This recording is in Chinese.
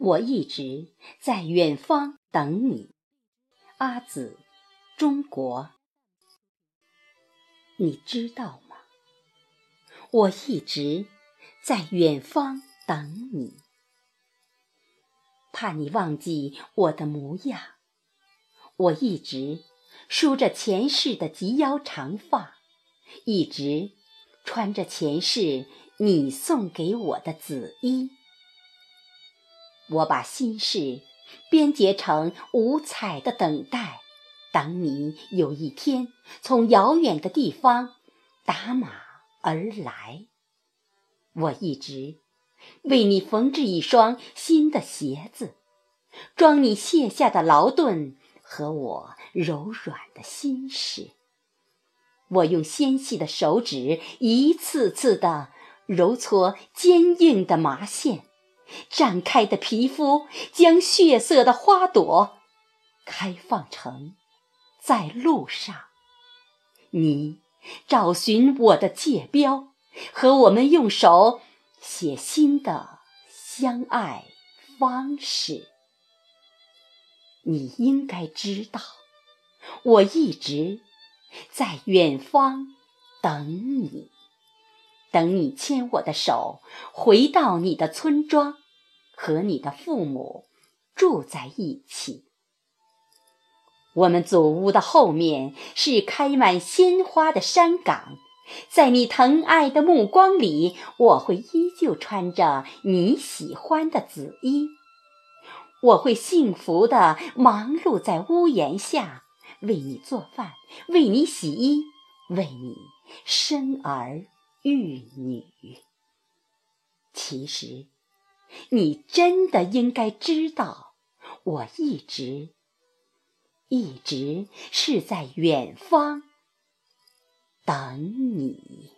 我一直在远方等你，阿紫，中国。你知道吗？我一直在远方等你，怕你忘记我的模样。我一直梳着前世的及腰长发，一直穿着前世你送给我的紫衣。我把心事编结成五彩的等待，等你有一天从遥远的地方打马。而来，我一直为你缝制一双新的鞋子，装你卸下的劳顿和我柔软的心事。我用纤细的手指一次次地揉搓坚硬的麻线，展开的皮肤将血色的花朵开放成在路上，你。找寻我的界标，和我们用手写新的相爱方式。你应该知道，我一直在远方等你，等你牵我的手回到你的村庄，和你的父母住在一起。我们祖屋的后面是开满鲜花的山岗，在你疼爱的目光里，我会依旧穿着你喜欢的紫衣。我会幸福地忙碌在屋檐下，为你做饭，为你洗衣，为你生儿育女。其实，你真的应该知道，我一直。一直是在远方等你。